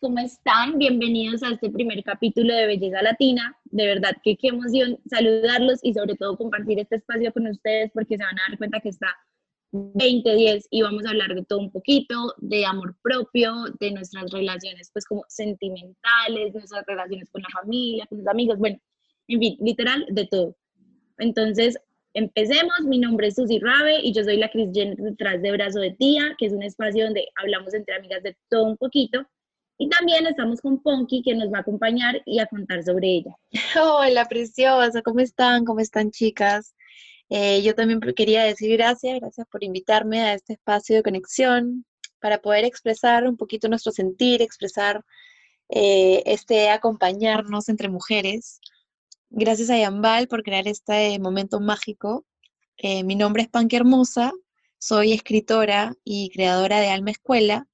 ¿cómo están? Bienvenidos a este primer capítulo de Belleza Latina. De verdad que qué emoción saludarlos y sobre todo compartir este espacio con ustedes porque se van a dar cuenta que está 2010 y vamos a hablar de todo un poquito, de amor propio, de nuestras relaciones pues como sentimentales, nuestras relaciones con la familia, con los amigos, bueno, en fin, literal de todo. Entonces, empecemos. Mi nombre es Susy Rabe y yo soy la Cris detrás de Brazo de Tía, que es un espacio donde hablamos entre amigas de todo un poquito. Y también estamos con Ponky, que nos va a acompañar y a contar sobre ella. Hola, preciosa, ¿cómo están? ¿Cómo están, chicas? Eh, yo también quería decir gracias, gracias por invitarme a este espacio de conexión para poder expresar un poquito nuestro sentir, expresar eh, este acompañarnos entre mujeres. Gracias a Yambal por crear este momento mágico. Eh, mi nombre es Panque Hermosa, soy escritora y creadora de Alma Escuela,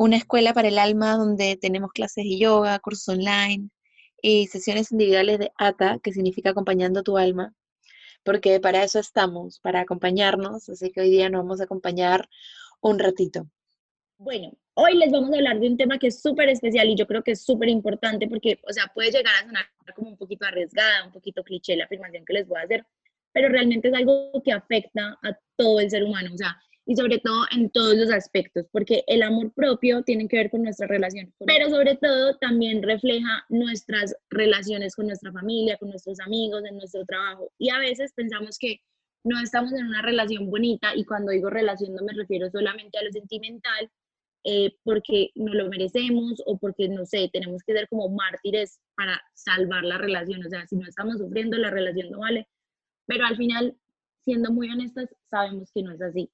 una escuela para el alma donde tenemos clases de yoga, cursos online y sesiones individuales de ATA, que significa acompañando tu alma, porque para eso estamos, para acompañarnos, así que hoy día nos vamos a acompañar un ratito. Bueno, hoy les vamos a hablar de un tema que es súper especial y yo creo que es súper importante porque, o sea, puede llegar a sonar como un poquito arriesgada, un poquito cliché la afirmación que les voy a hacer, pero realmente es algo que afecta a todo el ser humano, o sea, y sobre todo en todos los aspectos, porque el amor propio tiene que ver con nuestra relación, pero sobre todo también refleja nuestras relaciones con nuestra familia, con nuestros amigos, en nuestro trabajo. Y a veces pensamos que no estamos en una relación bonita y cuando digo relación no me refiero solamente a lo sentimental, eh, porque no lo merecemos o porque, no sé, tenemos que ser como mártires para salvar la relación. O sea, si no estamos sufriendo, la relación no vale. Pero al final, siendo muy honestas, sabemos que no es así.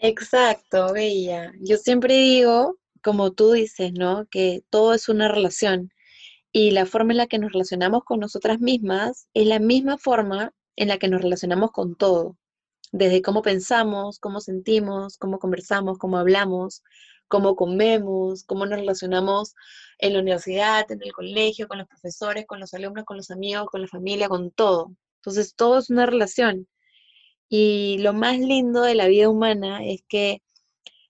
Exacto, Bella. Yo siempre digo, como tú dices, ¿no? Que todo es una relación y la forma en la que nos relacionamos con nosotras mismas es la misma forma en la que nos relacionamos con todo desde cómo pensamos, cómo sentimos, cómo conversamos, cómo hablamos, cómo comemos, cómo nos relacionamos en la universidad, en el colegio, con los profesores, con los alumnos, con los amigos, con la familia, con todo. Entonces, todo es una relación. Y lo más lindo de la vida humana es que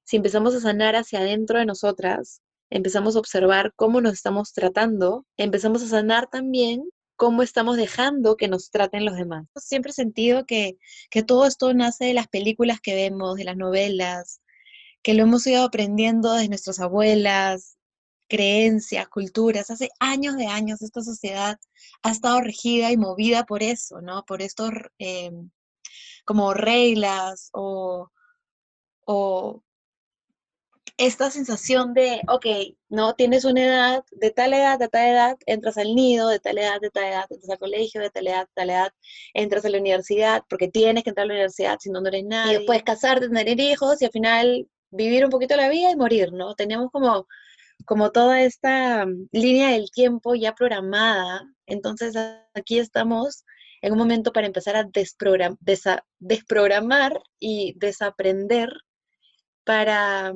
si empezamos a sanar hacia adentro de nosotras, empezamos a observar cómo nos estamos tratando, empezamos a sanar también cómo estamos dejando que nos traten los demás. Siempre he sentido que, que todo esto nace de las películas que vemos, de las novelas, que lo hemos ido aprendiendo de nuestras abuelas, creencias, culturas. Hace años de años esta sociedad ha estado regida y movida por eso, ¿no? Por estos em, como reglas o, o esta sensación de, ok, no tienes una edad, de tal edad, de tal edad, entras al nido, de tal edad, de tal edad, entras al colegio, de tal edad, de tal edad, entras a la universidad, porque tienes que entrar a la universidad si no, no eres nadie. Y después casarte, tener hijos y al final vivir un poquito la vida y morir, ¿no? Teníamos como, como toda esta mm, línea del tiempo ya programada. Entonces aquí estamos en un momento para empezar a desprogramar y desaprender para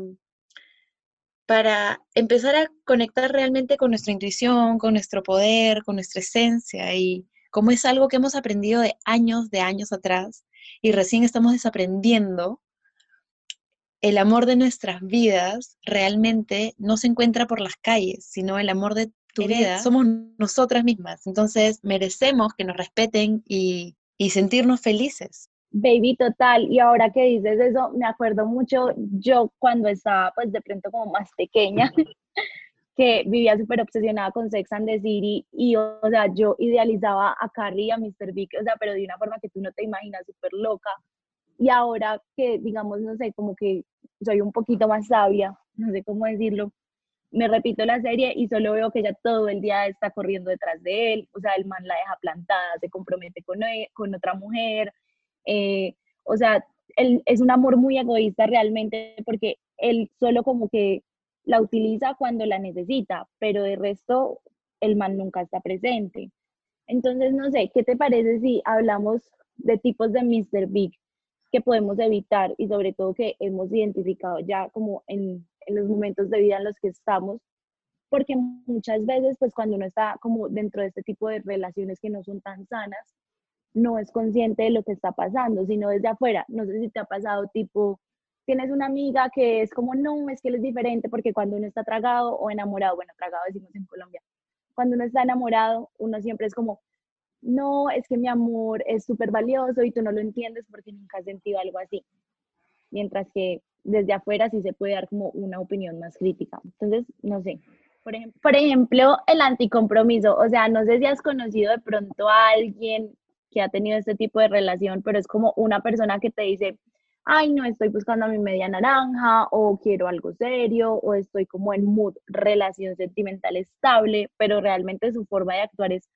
para empezar a conectar realmente con nuestra intuición, con nuestro poder, con nuestra esencia. Y como es algo que hemos aprendido de años, de años atrás y recién estamos desaprendiendo, el amor de nuestras vidas realmente no se encuentra por las calles, sino el amor de tu vida somos nosotras mismas. Entonces merecemos que nos respeten y, y sentirnos felices. Baby, total. Y ahora que dices eso, me acuerdo mucho yo cuando estaba, pues de pronto como más pequeña, que vivía súper obsesionada con Sex and the City y, o sea, yo idealizaba a Carrie y a Mr. Big, o sea, pero de una forma que tú no te imaginas, súper loca. Y ahora que, digamos, no sé, como que soy un poquito más sabia, no sé cómo decirlo, me repito la serie y solo veo que ella todo el día está corriendo detrás de él, o sea, el man la deja plantada, se compromete con, e, con otra mujer, eh, o sea, él, es un amor muy egoísta realmente porque él solo como que la utiliza cuando la necesita, pero de resto el man nunca está presente. Entonces, no sé, ¿qué te parece si hablamos de tipos de Mr. Big que podemos evitar y sobre todo que hemos identificado ya como en, en los momentos de vida en los que estamos? Porque muchas veces, pues cuando uno está como dentro de este tipo de relaciones que no son tan sanas, no es consciente de lo que está pasando, sino desde afuera. No sé si te ha pasado tipo, tienes una amiga que es como, no, es que él es diferente porque cuando uno está tragado o enamorado, bueno, tragado decimos en Colombia, cuando uno está enamorado, uno siempre es como, no, es que mi amor es súper valioso y tú no lo entiendes porque nunca has sentido algo así. Mientras que desde afuera sí se puede dar como una opinión más crítica. Entonces, no sé. Por ejemplo, por ejemplo, el anticompromiso. O sea, no sé si has conocido de pronto a alguien que ha tenido este tipo de relación, pero es como una persona que te dice, ay, no estoy buscando a mi media naranja, o quiero algo serio, o estoy como en mood relación sentimental estable, pero realmente su forma de actuar es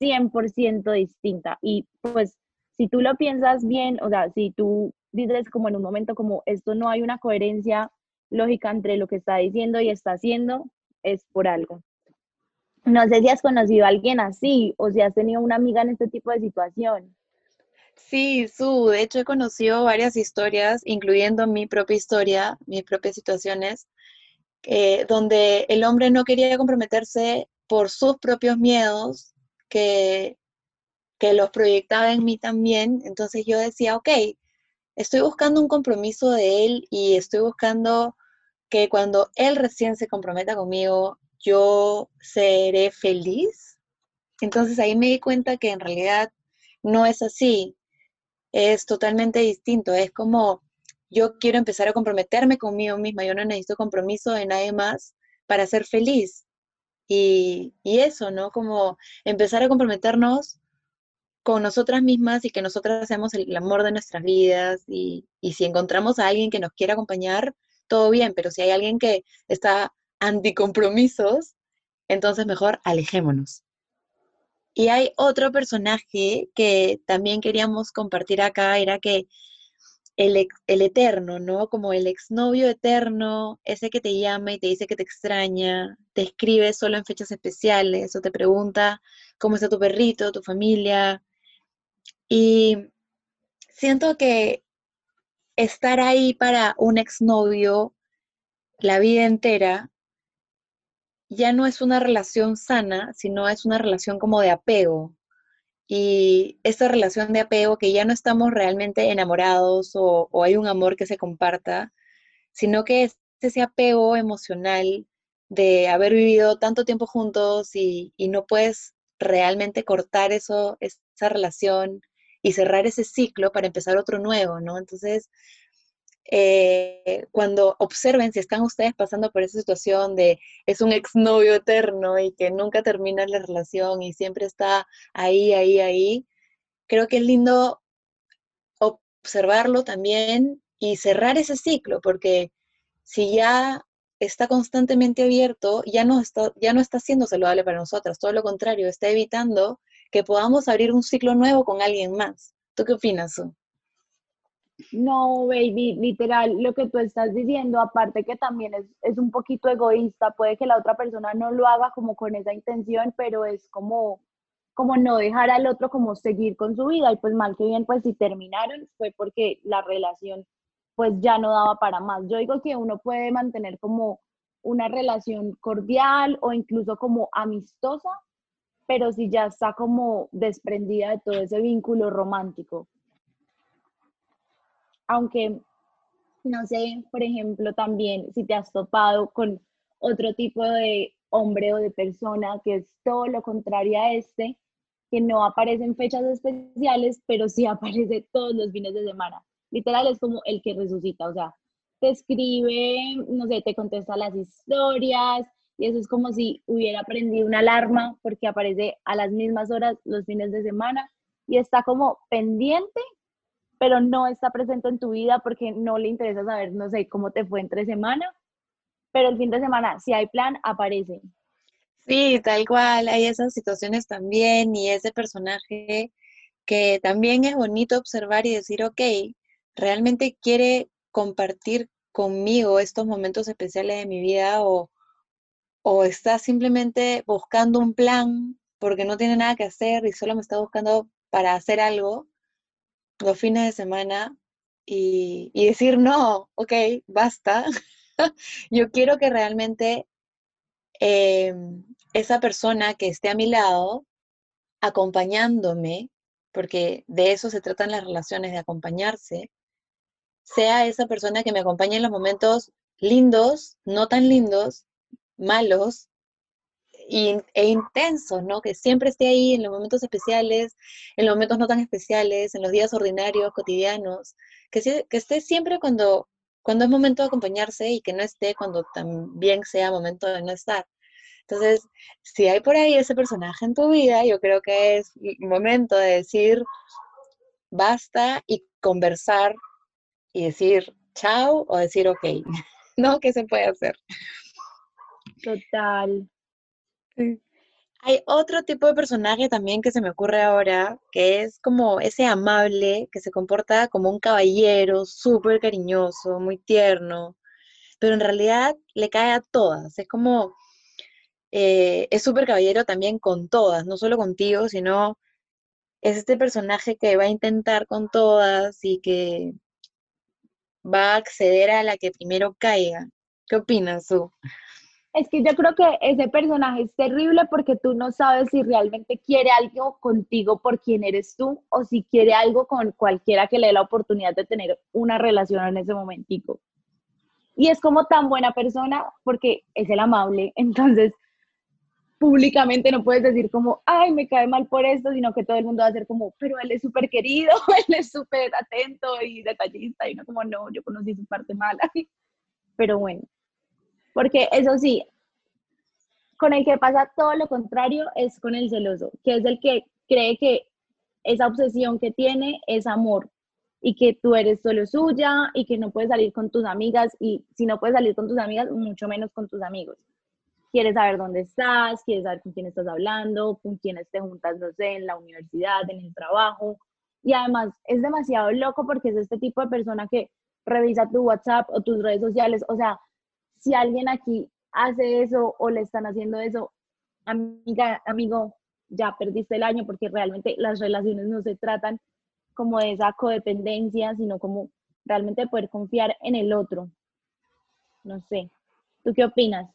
100% distinta. Y pues, si tú lo piensas bien, o sea, si tú dices como en un momento como esto no hay una coherencia lógica entre lo que está diciendo y está haciendo, es por algo. No sé si has conocido a alguien así o si has tenido una amiga en este tipo de situación. Sí, Su, de hecho he conocido varias historias, incluyendo mi propia historia, mis propias situaciones, eh, donde el hombre no quería comprometerse por sus propios miedos, que, que los proyectaba en mí también. Entonces yo decía, ok, estoy buscando un compromiso de él y estoy buscando que cuando él recién se comprometa conmigo, yo seré feliz. Entonces ahí me di cuenta que en realidad no es así, es totalmente distinto, es como yo quiero empezar a comprometerme conmigo misma, yo no necesito compromiso de nadie más para ser feliz. Y, y eso, ¿no? Como empezar a comprometernos con nosotras mismas y que nosotras seamos el, amor de nuestras vidas y, y, si encontramos a alguien que nos quiera acompañar, todo bien, pero si hay alguien que está anticompromisos, entonces mejor alejémonos. Y hay otro personaje que también queríamos compartir acá, era que el, el eterno, ¿no? Como el exnovio eterno, ese que te llama y te dice que te extraña, te escribe solo en fechas especiales o te pregunta cómo está tu perrito, tu familia, y siento que estar ahí para un exnovio la vida entera ya no es una relación sana, sino es una relación como de apego. Y esta relación de apego que ya no estamos realmente enamorados o, hay un amor que se comparta, sino que es ese apego emocional de haber vivido tanto tiempo juntos y, y no puedes realmente cortar eso, esa relación y cerrar ese ciclo para empezar otro nuevo, ¿no? Entonces, eh, cuando observen si están ustedes pasando por esa situación de es un exnovio eterno y que nunca termina la relación y siempre está ahí, ahí, ahí, creo que es lindo observarlo también y cerrar ese ciclo, porque si ya está constantemente abierto, ya no está, ya no está siendo saludable para nosotras, todo lo contrario, está evitando que podamos abrir un ciclo nuevo con alguien más. ¿Tú qué opinas? No, baby, literal, lo que tú estás diciendo, aparte que también es, es, un poquito egoísta, puede que la otra persona no lo haga como con esa intención, pero es como, como no dejar al otro como seguir con su vida y pues mal que bien, pues si terminaron fue porque la relación pues ya no daba para más. Yo digo que uno puede mantener como una relación cordial o incluso como amistosa, pero si ya está como desprendida de todo ese vínculo romántico. Aunque, no sé, por ejemplo, también si te has topado con otro tipo de hombre o de persona que es todo lo contrario a este, que no aparece en fechas especiales, pero sí aparece todos los fines de semana. Literal es como el que resucita, o sea, te escribe, no sé, te contesta las historias, y eso es como si hubiera prendido una alarma porque aparece a las mismas horas los fines de semana y está como pendiente, pero no está presente en tu vida porque no le interesa saber, no sé, cómo te fue entre semana, pero el fin de semana, si hay plan, aparece. Sí, tal cual, hay esas situaciones también y ese personaje que también es bonito observar y decir, ok, realmente quiere compartir conmigo estos momentos especiales de mi vida o, o está simplemente buscando un plan porque no tiene nada que hacer y solo me está buscando para hacer algo los fines de semana y, decir, no, ok, basta. Yo quiero que realmente em, esa persona que esté a mi lado, acompañándome, porque de eso se tratan las relaciones, de acompañarse, sea esa persona que me acompañe en los momentos lindos, no tan lindos, malos e intensos, ¿no? Que siempre esté ahí en los momentos especiales, en los momentos no tan especiales, en los días ordinarios, cotidianos, que, que esté siempre cuando, cuando es momento de acompañarse y que no esté cuando también sea momento de no estar. Entonces, si hay por ahí ese personaje en tu vida, yo creo que es momento de decir basta y conversar y decir chao o decir ok, ¿no? ¿Qué se puede hacer? Total. Hay otro tipo de personaje también que se me ocurre ahora, que es como ese amable, que se comporta como un caballero, súper cariñoso, muy tierno, pero en realidad le cae a todas. Es como, eh, es súper caballero también con todas, no solo contigo, sino es este personaje que va a intentar con todas y que va a acceder a la que primero caiga. ¿Qué opinas tú? Es que yo creo que ese personaje es terrible porque tú no sabes si realmente quiere algo contigo por quien eres tú o si quiere algo con cualquiera que le dé la oportunidad de tener una relación en ese momentico. Y es como tan buena persona porque es el amable, entonces públicamente no puedes decir como, ay, me cae mal por esto, sino que todo el mundo va a ser como, pero él es súper querido, él es súper atento y detallista, y no como, no, yo conocí su parte mala. Pero bueno, porque eso sí, con el que pasa todo lo contrario es con el celoso, que es el que cree que esa obsesión que tiene es amor y que tú eres solo suya y que no puedes salir con tus amigas y si no puedes salir con tus amigas, mucho menos con tus amigos quieres saber dónde estás, quieres saber con quién estás hablando, con quiénes te juntas, no sé, en la universidad, en el trabajo. Y además es demasiado loco porque es este tipo de persona que revisa tu WhatsApp o tus redes sociales. O sea, si alguien aquí hace eso o le están haciendo eso, amiga, amigo, ya perdiste el año porque realmente las relaciones no se tratan como de esa codependencia, sino como realmente poder confiar en el otro. No sé. ¿Tú qué opinas?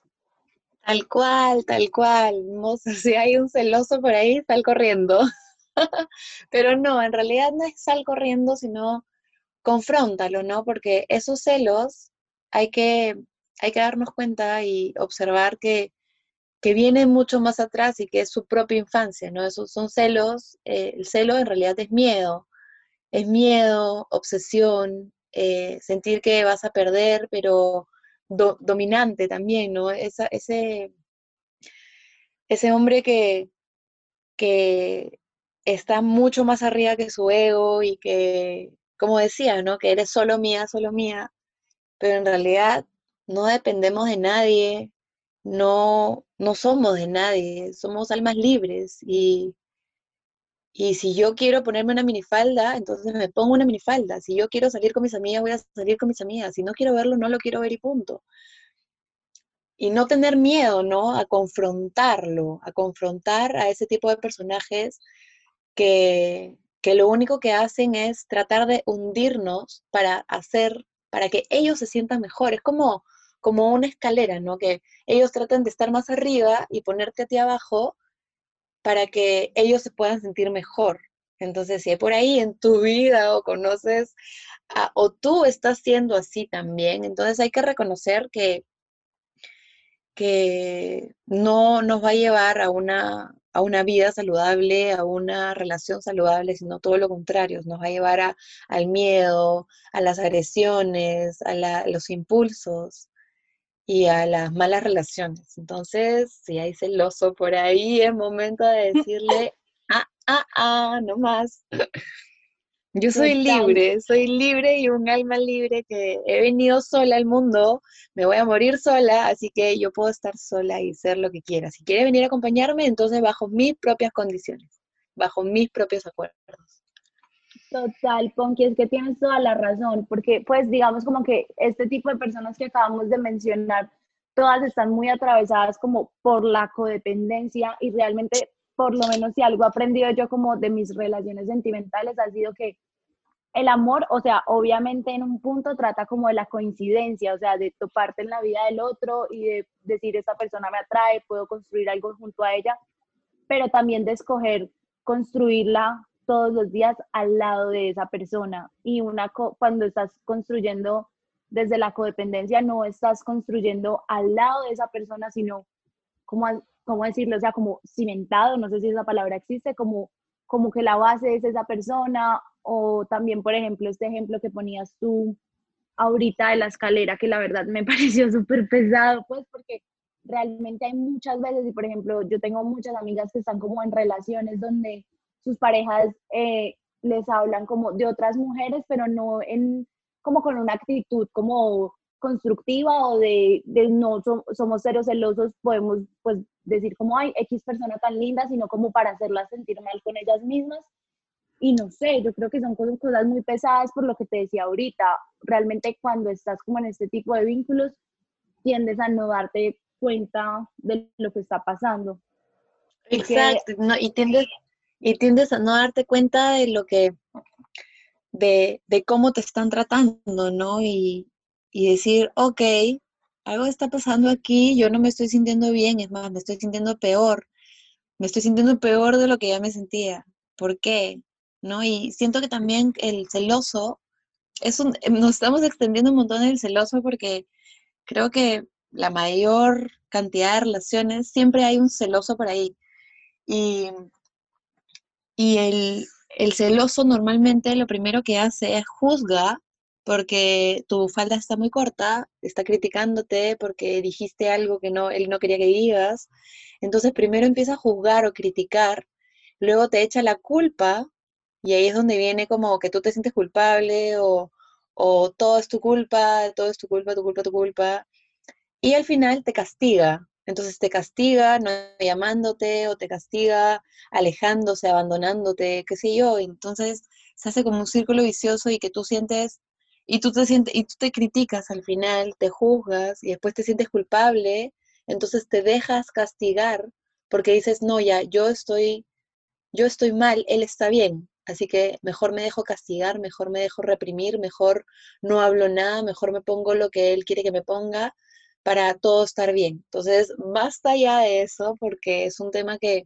Tal cual, tal cual. No sé si hay un celoso por ahí, sal corriendo. Pero no, en realidad no es sal corriendo, sino confróntalo, ¿no? Porque esos celos hay que, hay que darnos cuenta y observar que, que vienen mucho más atrás y que es su propia infancia, ¿no? Esos son celos, eh, el celo en realidad es miedo, es miedo, obsesión, eh, sentir que vas a perder, pero dominante también, ¿no? ese, ese hombre que, que está mucho más arriba que su ego y que, como decía, ¿no? Que eres solo mía, solo mía, pero en realidad no dependemos de nadie, no, no somos de nadie, somos almas libres y, y si yo quiero ponerme una minifalda, entonces me pongo una minifalda. Si yo quiero salir con mis amigas, voy a salir con mis amigas. Si no quiero verlo, no lo quiero ver y punto. Y no tener miedo, ¿no? A confrontarlo, a confrontar a ese tipo de personajes que, que lo único que hacen es tratar de hundirnos para hacer, para que ellos se sientan mejor. Es como, como una escalera, ¿no? Que ellos tratan de estar más arriba y ponerte a ti abajo para que ellos se puedan sentir mejor. Entonces, si hay por ahí en tu vida o conoces o tú estás siendo así también, entonces hay que reconocer que, que no nos va a llevar a una, a una vida saludable, a una relación saludable, sino todo lo contrario, nos va a llevar al miedo, a las agresiones, a los impulsos y a las malas relaciones. Entonces, si hay celoso por ahí, es momento de decirle, ah, ah, ah, no más. Yo soy libre, soy libre y un alma libre que he venido sola al mundo, me voy a morir sola, así que yo puedo estar sola y ser lo que quiera. Si quiere venir a acompañarme, entonces bajo mis propias condiciones, bajo mis propios acuerdos. Total, Ponky, es que tienes toda la razón, porque pues digamos como que este tipo de personas que acabamos de mencionar, todas están muy atravesadas como por la codependencia y realmente, por lo menos si algo he aprendido yo como de mis relaciones sentimentales, ha sido que el amor, o sea, obviamente en un punto trata como de la coincidencia, o sea, de toparte en la vida del otro y de decir, esta persona me atrae, puedo construir algo junto a ella, pero también de escoger construirla todos los días al lado de esa persona. Y una cuando estás construyendo desde la codependencia, no estás construyendo al lado de esa persona, sino como, ¿cómo decirlo? O sea, como cimentado, no sé si esa palabra existe, como, como que la base es esa persona, o también, por ejemplo, este ejemplo que ponías tú ahorita de la escalera, que la verdad me pareció súper pesado, pues porque realmente hay muchas veces, y por ejemplo, yo tengo muchas amigas que están como en relaciones donde sus parejas eh, les hablan como de otras mujeres, pero no en como con una actitud como constructiva o de, no somos ceros celosos, podemos pues decir como hay X persona tan linda, sino como para hacerlas sentir mal con ellas mismas. Y no sé, yo creo que son cosas, muy pesadas por lo que te decía ahorita. Realmente cuando estás como en este tipo de vínculos, tiendes a no darte cuenta de lo que está pasando. Exacto, no, y, tiendes, y tiendes a no darte cuenta de lo que, de, de cómo te están tratando, ¿no? Y, y decir, ok, algo está pasando aquí, yo no me estoy sintiendo bien, es más, me estoy sintiendo peor, me estoy sintiendo peor de lo que ya me sentía. ¿Por qué? ¿No? Y siento que también el celoso, es un, nos estamos extendiendo un montón el celoso porque creo que la mayor cantidad de relaciones, siempre hay un celoso por ahí. Y, y el, el celoso normalmente lo primero que hace es juzga porque tu falda está muy corta, está criticándote porque dijiste algo que no, él no quería que digas. Entonces primero empieza a juzgar o criticar, luego te echa la culpa y ahí es donde viene como que tú te sientes culpable o, o todo es tu culpa, todo es tu culpa, tu culpa, tu culpa y al final te castiga. Entonces te castiga no llamándote o te castiga alejándose, abandonándote, qué sé yo. Entonces se hace como un círculo vicioso y que tú sientes y tú te sientes y tú te criticas al final, te juzgas y después te sientes culpable, entonces te dejas castigar porque dices, "No, ya yo estoy yo estoy mal, él está bien." Así que mejor me dejo castigar, mejor me dejo reprimir, mejor no hablo nada, mejor me pongo lo que él quiere que me ponga para todo estar bien. Entonces, basta ya de eso porque es un tema que,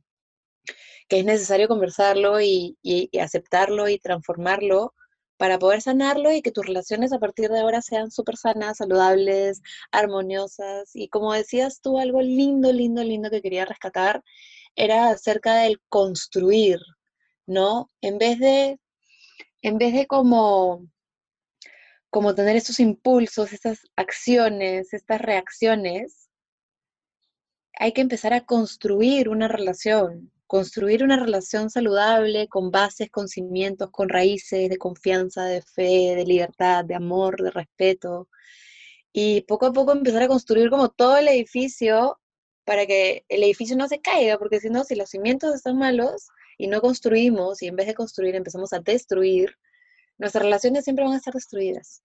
es necesario conversarlo y, aceptarlo y transformarlo para poder sanarlo y que tus relaciones a partir de ahora sean súper sanas, saludables, armoniosas. Y como decías tú, algo lindo, lindo, lindo que quería rescatar era acerca del construir, ¿no? En vez de, en vez de como como tener estos impulsos, estas acciones, estas reacciones, hay que empezar a construir una relación, construir una relación saludable con bases, con cimientos, con raíces de confianza, de fe, de libertad, de amor, de respeto. Y poco a poco empezar a construir como todo el edificio para que el edificio no se caiga, porque si no, si los cimientos están malos y no construimos y en vez de construir empezamos a destruir, nuestras relaciones siempre van a estar destruidas.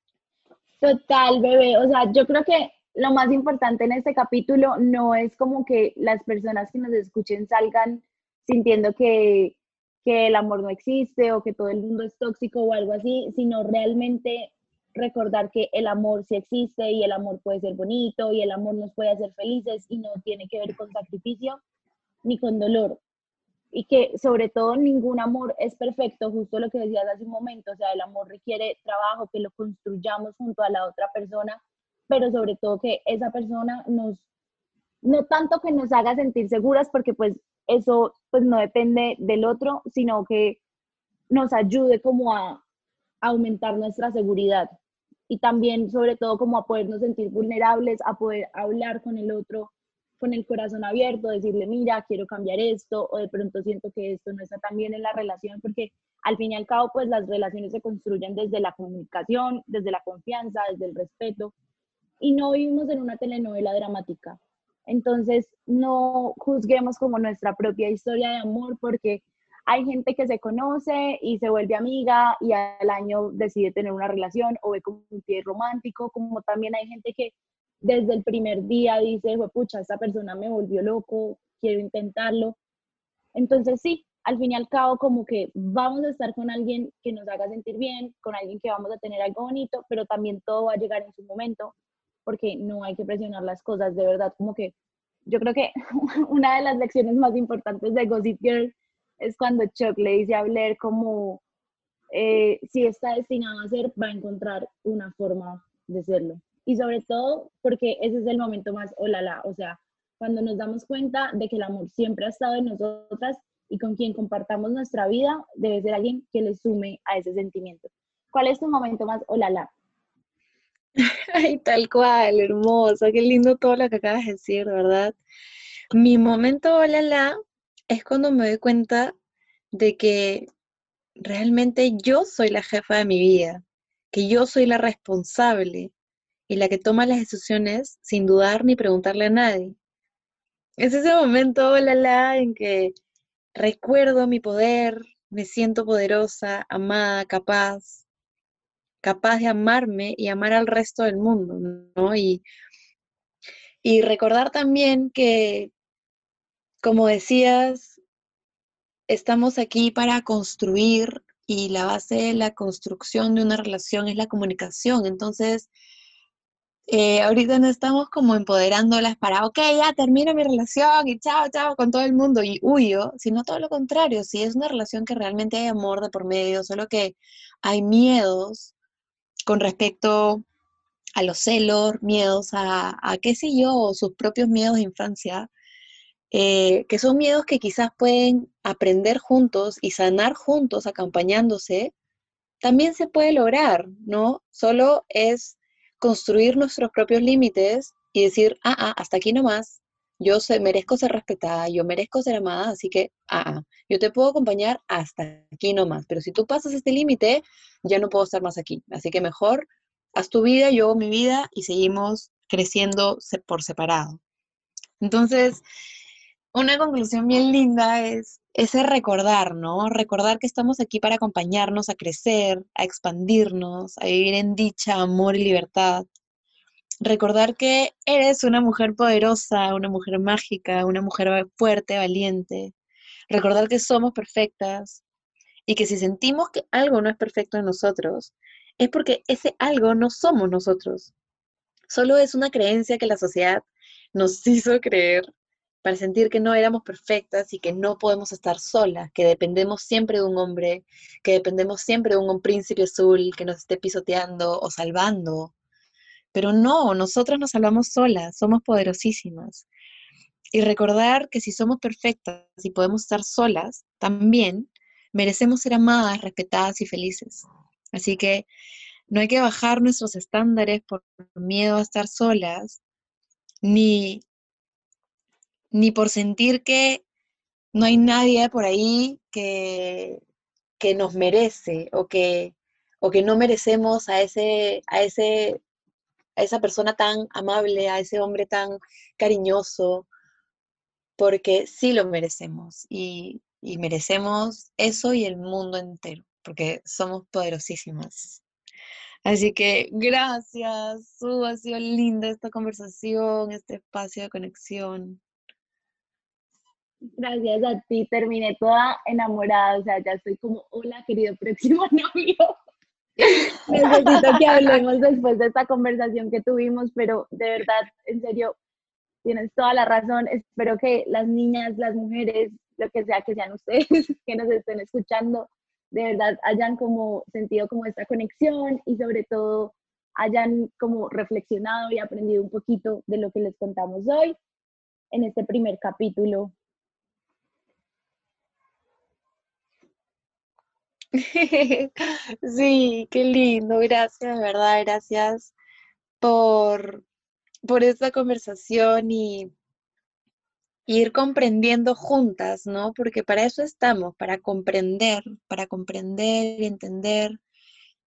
Total, bebé. O sea, yo creo que lo más importante en este capítulo no es como que las personas que nos escuchen salgan sintiendo que, que el amor no existe o que todo el mundo es tóxico o algo así, sino realmente recordar que el amor sí existe y el amor puede ser bonito y el amor nos puede hacer felices y no tiene que ver con sacrificio ni con dolor y que sobre todo ningún amor es perfecto, justo lo que decías hace un momento, o sea, el amor requiere trabajo, que lo construyamos junto a la otra persona, pero sobre todo que esa persona nos, no tanto que nos haga sentir seguras, porque pues eso pues no depende del otro, sino que nos ayude como a aumentar nuestra seguridad y también sobre todo como a podernos sentir vulnerables, a poder hablar con el otro con el corazón abierto, decirle, mira, quiero cambiar esto, o de pronto siento que esto no está tan bien en la relación, porque al fin y al cabo, pues las relaciones se construyen desde la comunicación, desde la confianza, desde el respeto, y no vivimos en una telenovela dramática. Entonces, no juzguemos como nuestra propia historia de amor, porque hay gente que se conoce y se vuelve amiga y al año decide tener una relación o ve como un pie romántico, como también hay gente que desde el primer día dice, pucha, esta persona me volvió loco, quiero intentarlo. Entonces sí, al fin y al cabo como que vamos a estar con alguien que nos haga sentir bien, con alguien que vamos a tener algo bonito, pero también todo va a llegar en su momento, porque no hay que presionar las cosas, de verdad, como que yo creo que una de las lecciones más importantes de Gossip Girl es cuando Chuck le dice a Blair como eh, si está destinado a ser, va a encontrar una forma de serlo. Y sobre todo porque ese es el momento más olala, o sea, cuando nos damos cuenta de que el amor siempre ha estado en nosotras y con quien compartamos nuestra vida, debe ser alguien que le sume a ese sentimiento. ¿Cuál es tu momento más olala? Ay, tal cual, hermosa, qué lindo todo lo que acabas de decir, ¿verdad? Mi momento olala es cuando me doy cuenta de que realmente yo soy la jefa de mi vida, que yo soy la responsable y la que toma las decisiones sin dudar ni preguntarle a nadie. Es ese momento, olala, en que recuerdo mi poder, me siento poderosa, amada, capaz, capaz de amarme y amar al resto del mundo, ¿no? Y, y recordar también que, como decías, estamos aquí para construir y la base de la construcción de una relación es la comunicación. Entonces, eh, ahorita no estamos como empoderándolas para, ok, ya termino mi relación y chao, chao con todo el mundo y huyo, sino todo lo contrario, si es una relación que realmente hay amor de por medio, solo que hay miedos con respecto a los celos, miedos a, qué sé yo, sus propios miedos de infancia, eh, que son miedos que quizás pueden aprender juntos y sanar juntos, acompañándose, también se puede lograr, ¿no? Solo es construir nuestros propios límites y decir, ah, ah, hasta aquí nomás, yo merezco ser respetada, yo merezco ser amada, así que, ah, ah, yo te puedo acompañar hasta aquí nomás, pero si tú pasas este límite, ya no puedo estar más aquí, así que mejor haz tu vida, yo mi vida y seguimos creciendo por separado. Entonces, una conclusión bien linda es ese recordar, ¿no? Recordar que estamos aquí para acompañarnos a crecer, a expandirnos, a vivir en dicha, amor y libertad. Recordar que eres una mujer poderosa, una mujer mágica, una mujer fuerte, valiente. Recordar que somos perfectas y que si sentimos que algo no es perfecto en nosotros, es porque ese algo no somos nosotros. Solo es una creencia que la sociedad nos hizo creer para sentir que no éramos perfectas y que no podemos estar solas, que dependemos siempre de un hombre, que dependemos siempre de un príncipe azul que nos esté pisoteando o salvando. Pero no, nosotras nos salvamos solas, somos poderosísimas. Y recordar que si somos perfectas y podemos estar solas, también merecemos ser amadas, respetadas y felices. Así que no hay que bajar nuestros estándares por miedo a estar solas, ni ni por sentir que no hay nadie por ahí que, que nos merece o que, o que no merecemos a, ese, a, ese, a esa persona tan amable, a ese hombre tan cariñoso, porque sí lo merecemos y, y merecemos eso y el mundo entero, porque somos poderosísimas. Así que gracias, Su, ha sido linda esta conversación, este espacio de conexión. Gracias a ti, terminé toda enamorada, o sea, ya estoy como, hola querido próximo novio. Necesito que hablemos después de esta conversación que tuvimos, pero de verdad, en serio, tienes toda la razón. Espero que las niñas, las mujeres, lo que sea que sean ustedes que nos estén escuchando, de verdad hayan como sentido como esta conexión y sobre todo hayan como reflexionado y aprendido un poquito de lo que les contamos hoy en este primer capítulo Sí, qué lindo, gracias, verdad, gracias por, por esta conversación y ir comprendiendo juntas, ¿no? Porque para eso estamos, para comprender, para comprender y entender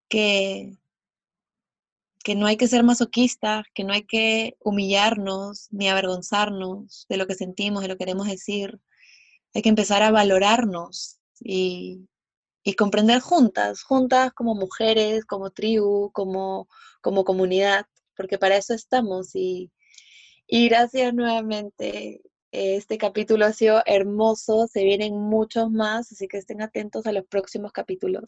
que, que no hay que ser masoquistas, que no hay que humillarnos ni avergonzarnos de lo que sentimos, de lo que queremos decir. Hay que empezar a valorarnos y, y comprender juntas, juntas como mujeres, como tribu, como, como comunidad, porque para eso estamos. Y, y gracias nuevamente. Este capítulo ha sido hermoso, se vienen muchos más, así que estén atentos a los próximos capítulos.